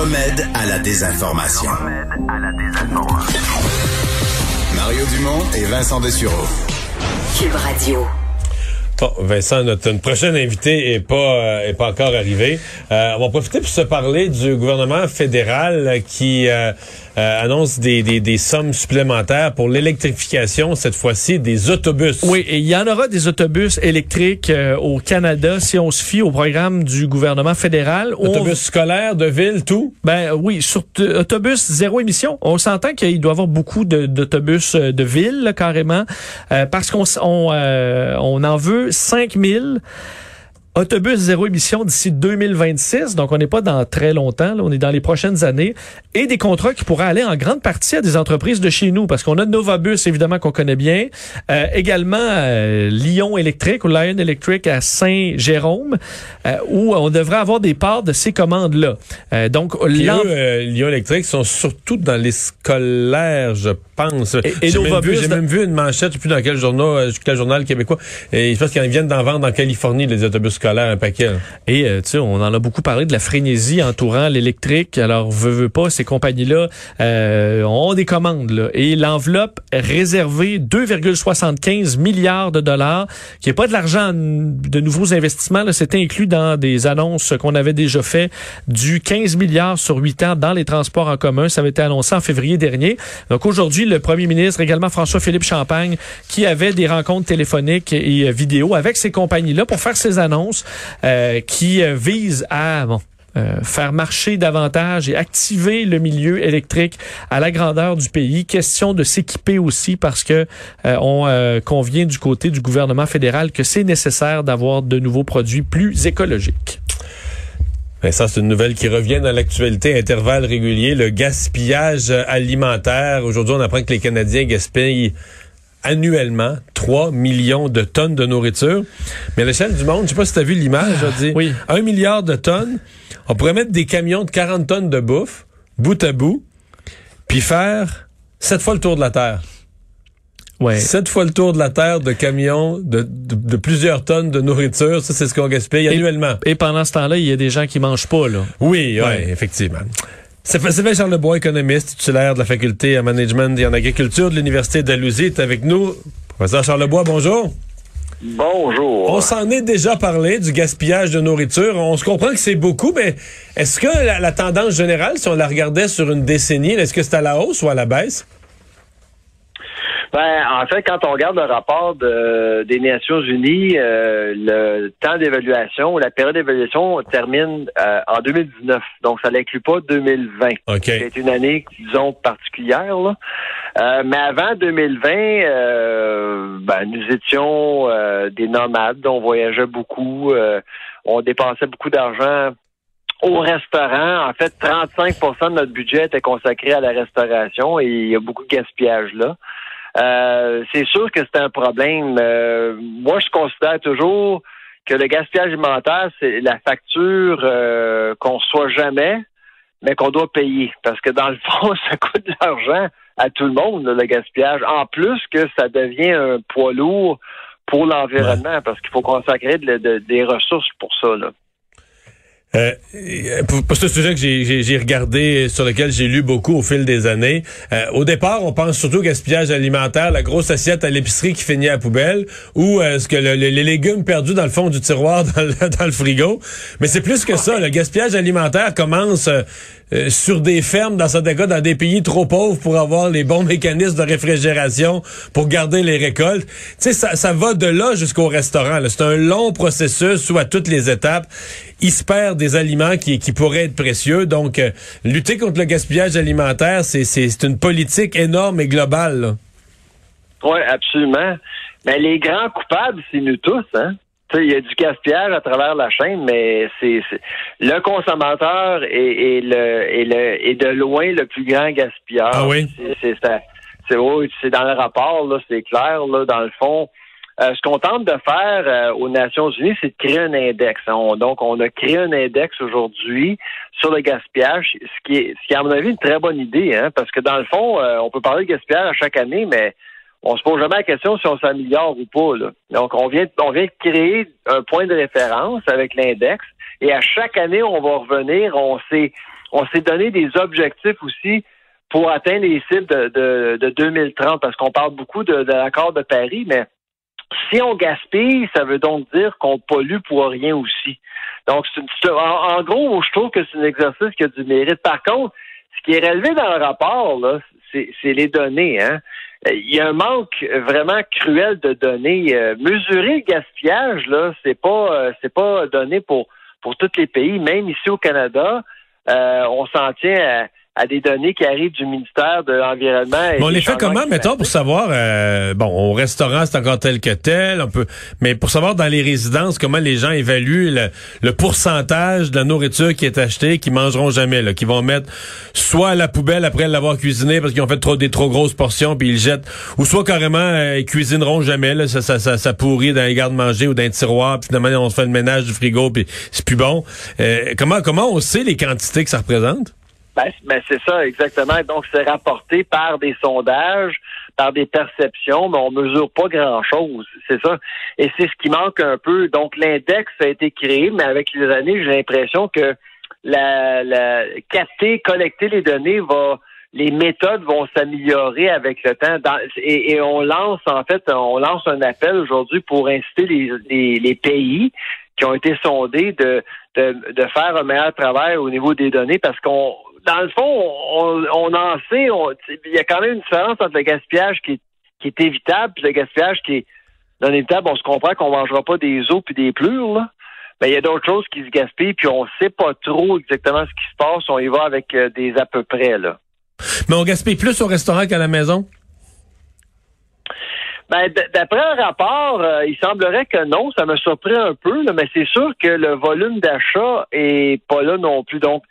Le remède à la désinformation. Mario Dumont et Vincent Dessureau. Cube Radio. Bon, Vincent, notre, prochaine invité est pas euh, est pas encore arrivé. Euh, on va profiter pour se parler du gouvernement fédéral qui euh, euh, annonce des, des, des, sommes supplémentaires pour l'électrification, cette fois-ci, des autobus. Oui, et il y en aura des autobus électriques euh, au Canada si on se fie au programme du gouvernement fédéral. Autobus scolaires, de ville, tout? Ben oui, sur autobus zéro émission. On s'entend qu'il doit y avoir beaucoup d'autobus de, de, ville, carrément, euh, parce qu'on on, on en veut 5000 autobus zéro émission d'ici 2026, donc on n'est pas dans très longtemps, là, on est dans les prochaines années, et des contrats qui pourraient aller en grande partie à des entreprises de chez nous, parce qu'on a Novabus, évidemment, qu'on connaît bien, euh, également euh, Lyon Électrique ou Lion Electric à Saint-Jérôme, euh, où on devrait avoir des parts de ces commandes-là. Donc, eux, Lyon Électrique sont surtout dans les scolaires, je pense. Et, j'ai même, vu, même vu une manchette, je sais plus dans quel journal, quel journal québécois, et je pense qu'ils viennent d'en vendre en Californie, les autobus un paquet. Et euh, tu sais, on en a beaucoup parlé de la frénésie entourant l'électrique. Alors, veut, veut pas, ces compagnies-là euh, ont des commandes. Là. Et l'enveloppe réservée 2,75 milliards de dollars, qui est pas de l'argent de nouveaux investissements. C'est inclus dans des annonces qu'on avait déjà fait du 15 milliards sur 8 ans dans les transports en commun. Ça avait été annoncé en février dernier. Donc aujourd'hui, le premier ministre, également François-Philippe Champagne, qui avait des rencontres téléphoniques et euh, vidéo avec ces compagnies-là pour faire ces annonces euh, qui euh, vise à euh, faire marcher davantage et activer le milieu électrique à la grandeur du pays. Question de s'équiper aussi parce que on convient du côté du gouvernement fédéral que c'est nécessaire d'avoir de nouveaux produits plus écologiques. Ben ça, c'est une nouvelle qui revient dans l'actualité, intervalle régulier, le gaspillage alimentaire. Aujourd'hui, on apprend que les Canadiens gaspillent annuellement 3 millions de tonnes de nourriture. Mais à l'échelle du monde, je sais pas si tu as vu l'image, je dis, oui. 1 milliard de tonnes, on pourrait mettre des camions de 40 tonnes de bouffe, bout à bout, puis faire 7 fois le tour de la Terre. Ouais. Sept fois le tour de la Terre de camions de, de, plusieurs tonnes de nourriture. Ça, c'est ce qu'on gaspille annuellement. Et pendant ce temps-là, il y a des gens qui mangent pas, là. Oui, oui, effectivement. Sylvain Charlebois, économiste, titulaire de la faculté en management et en agriculture de l'Université d'Alousie, est avec nous. Professeur Charlebois, bonjour. Bonjour. On s'en est déjà parlé du gaspillage de nourriture. On se comprend que c'est beaucoup, mais est-ce que la, la, tendance générale, si on la regardait sur une décennie, est-ce que c'est à la hausse ou à la baisse? Ben, en fait, quand on regarde le rapport de, des Nations Unies, euh, le temps d'évaluation, la période d'évaluation termine euh, en 2019. Donc, ça n'inclut pas 2020. Okay. C'est une année, disons, particulière. Là. Euh, mais avant 2020, euh, ben, nous étions des nomades. On voyageait beaucoup. on dépensait beaucoup d'argent au restaurant. En fait, 35% de notre budget était consacré à la restauration et il y a beaucoup de gaspillage là. Euh, c'est sûr que c'est un problème. Euh, moi, je considère toujours que le gaspillage alimentaire, c'est la facture euh, qu'on reçoit jamais, mais qu'on doit payer. Parce que dans le fond, ça coûte de l'argent à tout le monde, le gaspillage. En plus que ça devient un poids lourd pour l'environnement, parce qu'il faut consacrer des ressources pour ça. Là. Euh, pour, ce sujet que j'ai regardé, sur lequel j'ai lu beaucoup au fil des années, euh, au départ, on pense surtout au gaspillage alimentaire, la grosse assiette à l'épicerie qui finit à la poubelle, ou euh, ce que les légumes perdus dans le fond du tiroir dans le, dans le frigo. Mais c'est plus que ça. Le gaspillage alimentaire commence euh, sur des fermes, dans certains cas, dans des pays trop pauvres pour avoir les bons mécanismes de réfrigération pour garder les récoltes. Tu sais, ça, ça va de là jusqu'au restaurant. C'est un long processus où à toutes les étapes, il se des aliments qui, pourraient être précieux. Donc, euh, lutter contre le gaspillage alimentaire, c'est une politique énorme et globale. Oui, absolument. Mais les grands coupables, c'est nous tous, hein? Il y a du gaspillage à travers la chaîne, mais c'est le consommateur est, le, est, le, est de loin le plus grand gaspilleur. Ah oui? C'est c'est dans le rapport, là, c'est clair, là, dans le fond. Euh, ce qu'on tente de faire euh, aux Nations Unies, c'est de créer un index. donc, on a créé un index aujourd'hui sur le gaspillage, ce qui est, ce qui est, à mon avis, une très bonne idée, hein, parce que dans le fond, euh, on peut parler de gaspillage à chaque année, mais on se pose jamais la question si on s'améliore ou pas. Là. Donc, on vient, on vient de créer un point de référence avec l'index, et à chaque année, on va revenir. On s'est, on s'est donné des objectifs aussi pour atteindre les cibles de, de, 2030, parce qu'on parle beaucoup de, de l'accord de Paris, mais si on gaspille, ça veut donc dire qu'on pollue pour rien aussi. Donc, c'est en, gros, je trouve que c'est un exercice qui a du mérite. Par contre, ce qui est relevé dans le rapport, là, c'est les données. Hein. Il y a un manque vraiment cruel de données. Euh, mesurer le gaspillage, là, c'est pas euh, c'est pas donné pour pour tous les pays. Même ici au Canada, euh, on s'en tient à à des données qui arrivent du ministère de l'Environnement. on les fait comment, mettons, pour savoir, euh, bon, au restaurant, c'est encore tel que tel, on peut, mais pour savoir dans les résidences, comment les gens évaluent le, pourcentage de la nourriture qui est achetée, qui mangeront jamais, là, qui vont mettre soit à la poubelle après l'avoir cuisiné parce qu'ils ont fait trop des trop grosses portions puis ils jettent, ou soit carrément euh, ils cuisineront jamais, là, ça, ça, ça, pourrit dans les gardes-manger ou dans les tiroirs, puis finalement on se fait le ménage du frigo puis c'est plus bon. Euh, comment comment on sait les quantités que ça représente? Ben, ben, c'est ça, exactement. Donc, c'est rapporté par des sondages, par des perceptions, mais on mesure pas grand-chose. C'est ça. Et c'est ce qui manque un peu. Donc, l'index a été créé, mais avec les années, j'ai l'impression que la, la capter, collecter les données va les méthodes vont s'améliorer avec le temps. et, on lance, en fait, on lance un appel aujourd'hui pour inciter les, les, pays qui ont été sondés de, de, de, faire un meilleur travail au niveau des données parce qu'on dans le fond, on, on en sait, il y a quand même une différence entre le gaspillage qui est, qui est évitable et le gaspillage qui est non évitable. On se comprend qu'on mangera pas des os puis des plures, là. Mais il y a d'autres choses qui se gaspillent, puis on sait pas trop exactement ce qui se passe. On y va avec euh, des à peu près, là. Mais on gaspille plus au restaurant qu'à la maison? Ben, d'après un rapport, euh, il semblerait que non. Ça me surprend un peu, mais c'est sûr que le volume d'achat est pas là non plus. Donc,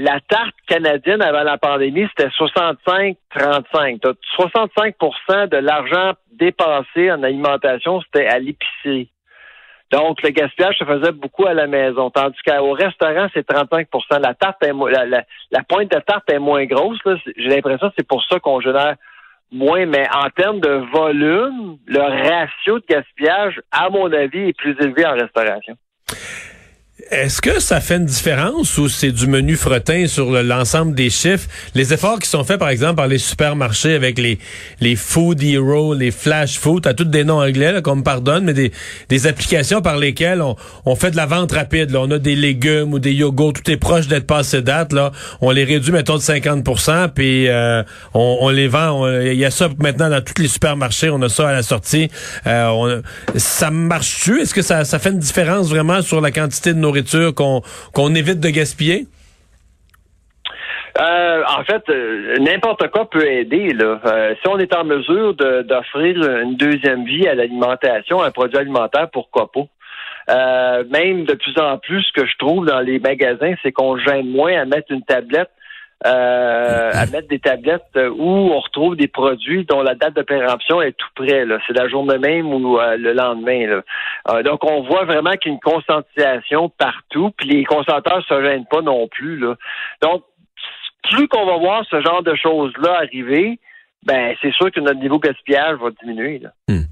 la tarte canadienne avant la pandémie, c'était 65-35. 65% de l'argent dépensé en alimentation, c'était à l'épicerie. Donc, le gaspillage se faisait beaucoup à la maison. Tandis qu'au restaurant, c'est 35 La tarte est, la, la, pointe de tarte est moins grosse. J'ai l'impression que c'est pour ça qu'on génère moins. Mais en termes de volume, le ratio de gaspillage, à mon avis, est plus élevé en restauration. Est-ce que ça fait une différence ou c'est du menu fretin sur l'ensemble des chiffres? Les efforts qui sont faits, par exemple, par les supermarchés avec les, les Food Hero, les Flash Food, à tous des noms anglais, qu'on me pardonne, mais des, des applications par lesquelles on, on fait de la vente rapide. Là. On a des légumes ou des yogourts, tout est proche d'être passé date. Là. On les réduit, mettons, de 50% puis euh, on, on, les vend. Il y a ça maintenant dans tous les supermarchés. On a ça à la sortie. Euh, ça marche-tu? Est-ce que ça, ça fait une différence vraiment sur la quantité de nourriture qu'on évite de gaspiller? Euh, en fait, euh, n'importe quoi peut aider. Euh, si on est en mesure d'offrir une deuxième vie à l'alimentation, un produit alimentaire, pourquoi pas? même de plus en plus, ce que je trouve dans les magasins, c'est qu'on gêne moins à mettre une tablette à mettre des tablettes où on retrouve des produits dont la date de péremption est tout près. C'est la journée même ou le lendemain. Euh, donc, on voit vraiment qu'il y a une conscientisation partout, puis les consommateurs se gênent pas non plus. Là. Donc, plus qu'on va voir ce genre de choses-là arriver, ben c'est sûr que notre niveau gaspillage va diminuer. Hmm.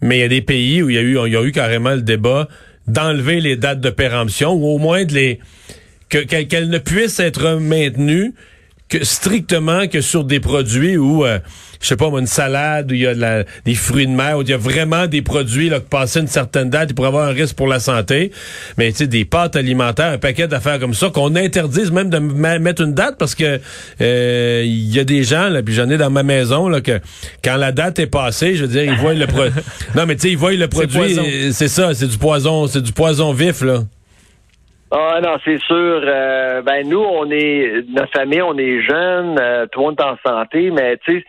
Mais il y a des pays où il y a eu, y a eu carrément le débat d'enlever les dates de péremption ou au moins de les qu'elle ne puisse être maintenue que strictement que sur des produits où euh, je sais pas une salade où il y a des fruits de mer où il y a vraiment des produits là qui passent une certaine date il pourrait avoir un risque pour la santé. Mais tu sais des pâtes alimentaires un paquet d'affaires comme ça qu'on interdise même de mettre une date parce que euh, il y a des gens là puis j'en ai dans ma maison là que quand la date est passée je veux dire ils voient le produit non mais tu sais ils voient le produit c'est ça c'est du poison c'est du poison vif là ah non, c'est sûr. Euh, ben nous, on est notre famille, on est jeunes, euh, tout le monde est en santé, mais tu sais,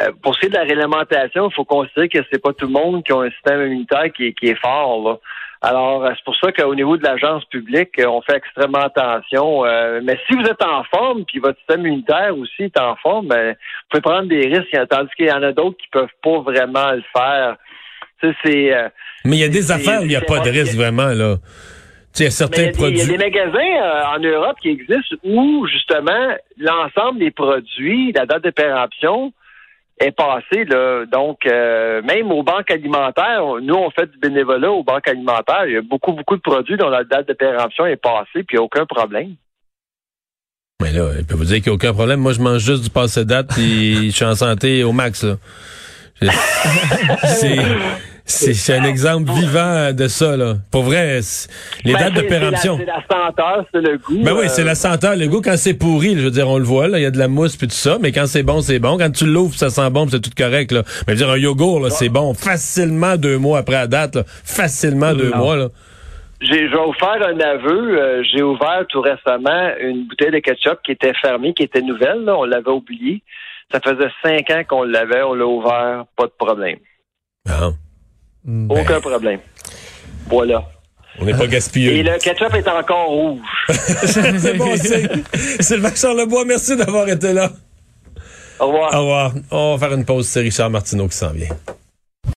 euh, pour ce qui est de la réglementation, il faut considérer que c'est pas tout le monde qui a un système immunitaire qui est, qui est fort. Là. Alors, euh, c'est pour ça qu'au niveau de l'agence publique, euh, on fait extrêmement attention. Euh, mais si vous êtes en forme, puis votre système immunitaire aussi est en forme, ben, vous pouvez prendre des risques, tandis qu'il y en a d'autres qui peuvent pas vraiment le faire. Tu sais, c'est... euh, Mais il y a des affaires où il n'y a pas de risque vraiment, là. Il y a certains produits. Il y a des magasins euh, en Europe qui existent où, justement, l'ensemble des produits, la date de péremption est passée. Là. Donc, euh, même aux banques alimentaires, nous, on fait du bénévolat aux banques alimentaires. Il y a beaucoup, beaucoup de produits dont la date de péremption est passée, puis il n'y a aucun problème. Mais là, il peut vous dire qu'il n'y a aucun problème. Moi, je mange juste du passé date puis je suis en santé au max, là. Je- C'est, c'est, c'est un exemple vivant de ça, là. Pour vrai, c'est- les Ben, dates de c'est- c'est la- péremption. C'est la, senteur, c'est le goût. Ben oui, euh, c'est la senteur, le goût. Quand c'est pourri, là, je veux dire, on le voit, là, il y a de la mousse puis tout ça, mais quand c'est bon, c'est bon. Quand tu l'ouvres, ça sent bon, c'est tout correct, là. Mais je veux dire, un yogourt, là, c'est bon facilement deux mois après la date, là. Facilement deux mois, là. J'ai, je vais vous faire un aveu. Euh, j'ai ouvert tout récemment une bouteille de ketchup qui était fermée, qui était nouvelle. là. on l'avait oublié. Ça faisait cinq ans qu'on l'avait. On l'a ouvert. Pas de problème. Bon. Aucun problème. Voilà. On n'est pas gaspilleux. Et le ketchup est encore rouge. c'est bon, c'est, Sylvain Charlebois, merci d'avoir été là. Au revoir. Au revoir. On va faire une pause, c'est Richard Martineau qui s'en vient.